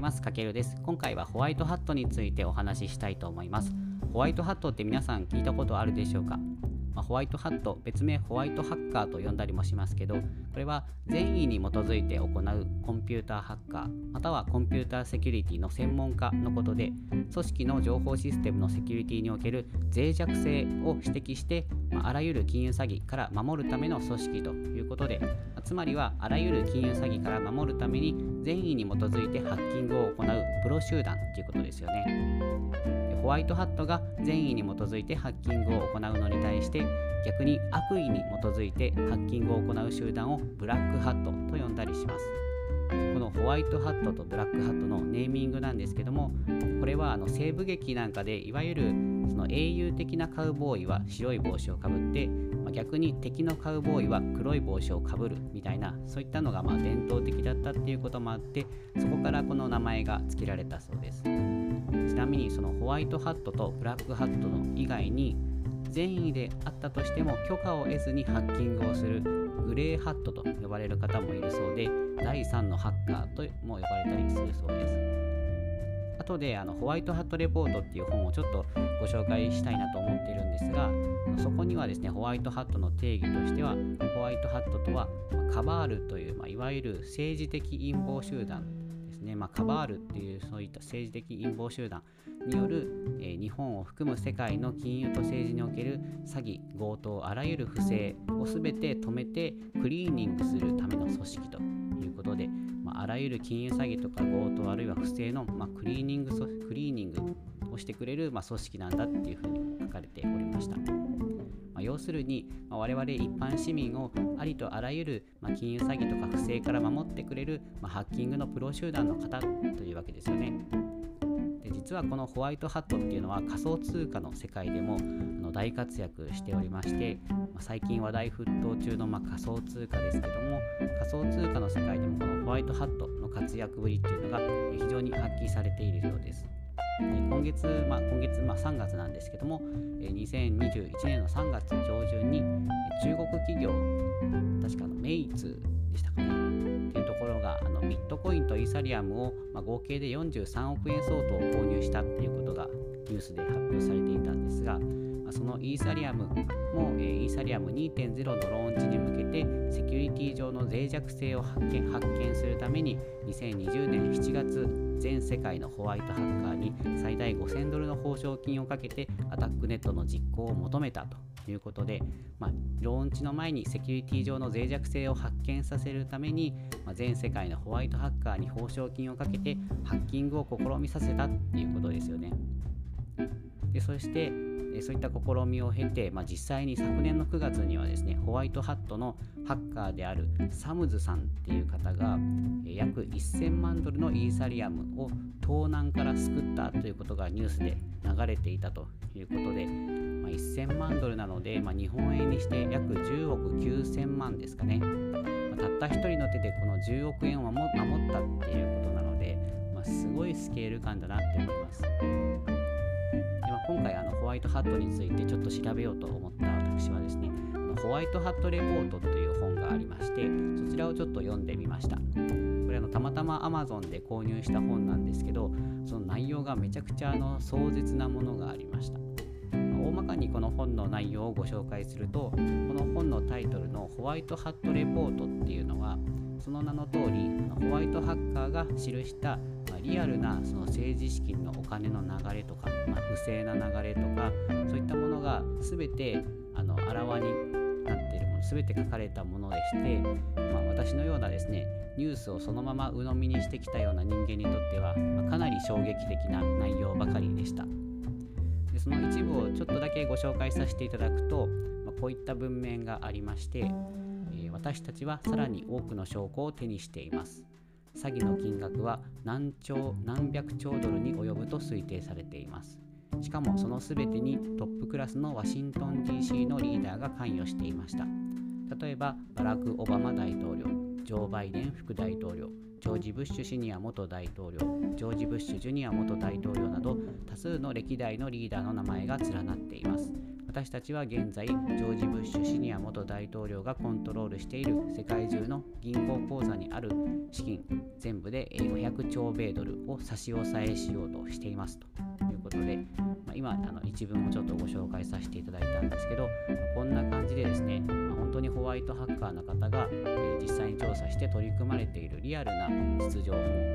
います。かけるです。今回はホワイトハットについてお話ししたいと思います。ホワイトハットって皆さん聞いたことあるでしょうか？まあ、ホワイトハット別名ホワイトハッカーと呼んだりもしますけどこれは善意に基づいて行うコンピューターハッカーまたはコンピューターセキュリティの専門家のことで組織の情報システムのセキュリティにおける脆弱性を指摘して、まあ、あらゆる金融詐欺から守るための組織ということでつまりはあらゆる金融詐欺から守るために善意に基づいてハッキングを行うプロ集団ということですよね。ホワイトハットが善意に基づいてハッキングを行うのに対して逆に悪意に基づいてハッキングを行う集団をブラックハットと呼んだりしますこのホワイトハットとブラックハットのネーミングなんですけどもこれはあの西部劇なんかでいわゆるその英雄的なカウボーイは白い帽子をかぶって、まあ、逆に敵のカウボーイは黒い帽子をかぶるみたいなそういったのがまあ伝統的だったっていうこともあってそこからこの名前が付けられたそうです。ちなみにそのホワイトハットとブラックハットの以外に善意であったとしても許可を得ずにハッキングをするグレーハットと呼ばれる方もいるそうで第3のハッカーとも呼ばれたりするそうです。後であのホワイトハットレポートっていう本をちょっとご紹介したいなと思っているんですがそこにはですねホワイトハットの定義としてはホワイトハットとはカバールという、まあ、いわゆる政治的陰謀集団ね、まあ、カバールっていうそういった政治的陰謀集団による、えー、日本を含む世界の金融と政治における詐欺、強盗、あらゆる不正を全て止めてクリーニングするための組織ということで、まあ、あらゆる金融詐欺とか強盗あるいは不正の、まあ、クリーニングクリーニングをしてくれる、まあ、組織なんだっていうふうに書かれておりました。ま要するに、ま我々一般市民をありとあらゆる、ま金融詐欺とか不正から守ってくれる、まハッキングのプロ集団の方というわけですよね。で実はこのホワイトハットっていうのは仮想通貨の世界でもあの大活躍しておりまして、まあ、最近話題沸騰中のま仮想通貨ですけども仮想通貨の世界でもこのホワイトハットの活躍ぶりっていうのが非常に発揮されているようです。今月、まあ、今月、まあ、3月なんですけども、2021年の3月上旬に中国企業、確かのメイツでしたかね、というところがあのビットコインとイーサリアムを、まあ、合計で43億円相当を購入したということがニュースで発表されていたんですが、まあ、そのイーサリアムも、えー、イーサリアム2.0のローンチに向けてセキュリティ上の脆弱性を発見発見するために2020年7月全世界のホワイトハッカーに最大5000ドルの報奨金をかけてアタックネットの実行を求めたということで、まあ、ローンチの前にセキュリティ上の脆弱性を発見させるために、まあ、全世界のホワイトハッカーに報奨金をかけてハッキングを試みさせたっていうことですよね。でそしてそういった試みを経て、まあ、実際に昨年の9月にはですねホワイトハットのハッカーであるサムズさんっていう方が約1000万ドルのイーサリアムを盗難から救ったということがニュースで流れていたということで、まあ、1000万ドルなので、まあ、日本円にして約10億9000万ですかね、まあ、たった1人の手でこの10億円を守ったっていうことなので、まあ、すごいスケール感だなって思います。今回あのホワイトハットについてちょっと調べようと思った私はですねあのホワイトハットレポートという本がありましてそちらをちょっと読んでみました。これあのたまたま Amazon で購入した本なんですけどその内容がめちゃくちゃあの壮絶なものがありました。大まかにこの本の内容をご紹介するとこの本のタイトルのホワイトハットレポートっていうのはその名の通りホワイトハッカーが記したリアルなその政治資金のお金の流れとか、まあ、不正な流れとかそういったものが全てあのあらわになっているもの全て書かれたものでして、まあ、私のようなですねニュースをそのまま鵜呑みにしてきたような人間にとっては、まあ、かなり衝撃的な内容ばかりでした。でその一部をちょっとだけご紹介させていただくと、まあ、こういった文面がありまして、えー、私たちはさらに多くの証拠を手にしています詐欺の金額は何兆何百兆ドルに及ぶと推定されています。しかもその全てにトップクラスのワシントン DC のリーダーが関与していました。例えばバラク・オバマ大統領ジョー・バイデン副大統領ジョージ・ブッシュシニア元大統領ジョージ・ブッシュジュニア元大統領など多数の歴代のリーダーの名前が連なっています。私たちは現在ジョージ・ブッシュシニア元大統領がコントロールしている世界中の銀行口座にある資金全部で500兆米ドルを差し押さえしようとしていますということで、まあ、今あの一文をちょっとご紹介させていただいたんですけど、こんな感じでですね、まあ、本当にホワイトハッカーの方が、えー、実際に調査して取り組まれているリアルな実情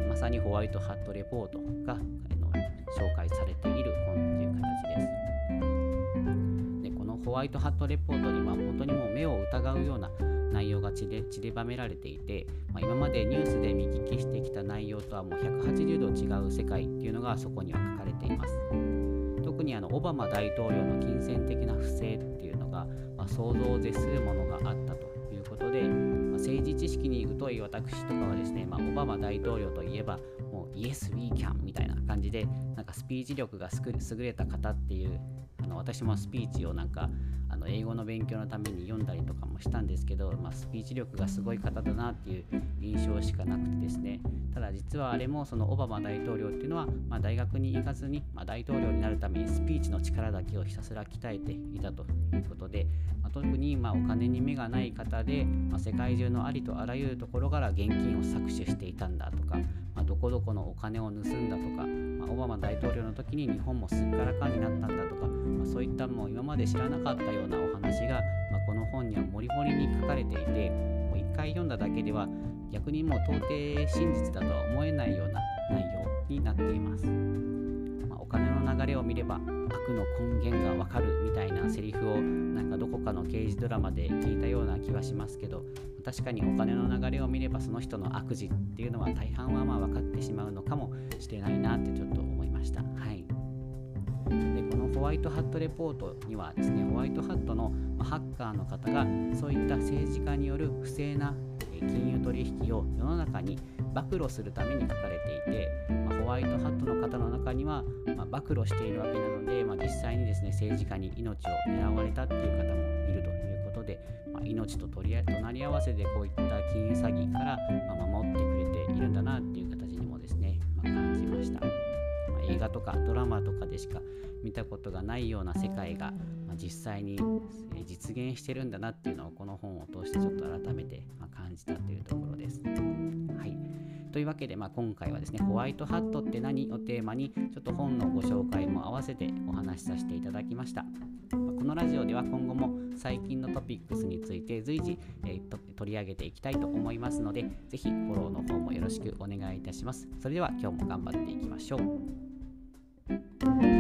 まさにホワイトハットレポートが紹介されているホワイトハットレポートには本当にもう目を疑うような内容が散り散りばめられていて、まあ、今までニュースで見聞きしてきた内容とはもう180度違う世界っていうのがそこには書かれています。特にあのオバマ大統領の金銭的な不正っていうのが、まあ、想像を絶するものがあったということで、まあ、政治知識に疎い私とかはですね、まあ、オバマ大統領といえばもう Yes, we can みたいな感じでなんかスピーチ力が優れた方っていうあの私もスピーチをなんかあの英語の勉強のために読んだりとかもしたんですけど、まあ、スピーチ力がすごい方だなっていう印象しかなくてですね。ただ実はあれもそのオバマ大統領っていうのは、まあ、大学に行かずに、まあ、大統領になるためにスピーチの力だけをひたすら鍛えていたということで、特にまお金に目がない方で、ま世界中のありとあらゆるところから現金を搾取していたんだとか、まどこどこのお金を盗んだとか、まオバマ大統領の時に日本もすっからかんになったんだとか、まそういったもう今まで知らなかったようなお話が、まこの本にはもりもりに書かれていてもう一回読んだだけでは逆にもう到底真実だとは思えないような内容になっています。まあ、お金の流れを見れば悪の根源がわかるみたいなセリフをかどこかの刑事ドラマで聞いたような気はしますけど確かにお金の流れを見ればその人の悪事っていうのは大半はまあ分かってしまうのかもしれないなってちょっと思いました。はいでこのホワイトハットレポートにはですねホワイトハットのハッカーの方がそういった政治家による不正な金融取引を世の中に暴露するために書かれていて、まあ、ホワイトハットの方の中には、まあ、暴露しているわけなので、まあ、実際にですね政治家に命を狙われたっていう方もいるということで、ま命と取り隣り合わせでこういった金融詐欺から、ま守ってくれているんだなっていう形にもですね、ま感じました。映画とかドラマとかでしか見たことがないような世界が、まあ、実際に実現してるんだなっていうのをこの本を通してちょっと改めて、ま感じたというところです。はいというわけで、まあ、今回はですねホワイトハットって何をテーマにちょっと本のご紹介も合わせてお話しさせていただきました。まこのラジオでは今後も最近のトピックスについて随時、えー、取り上げていきたいと思いますので是非フォローの方もよろしくお願いいたします。それでは今日も頑張っていきましょう。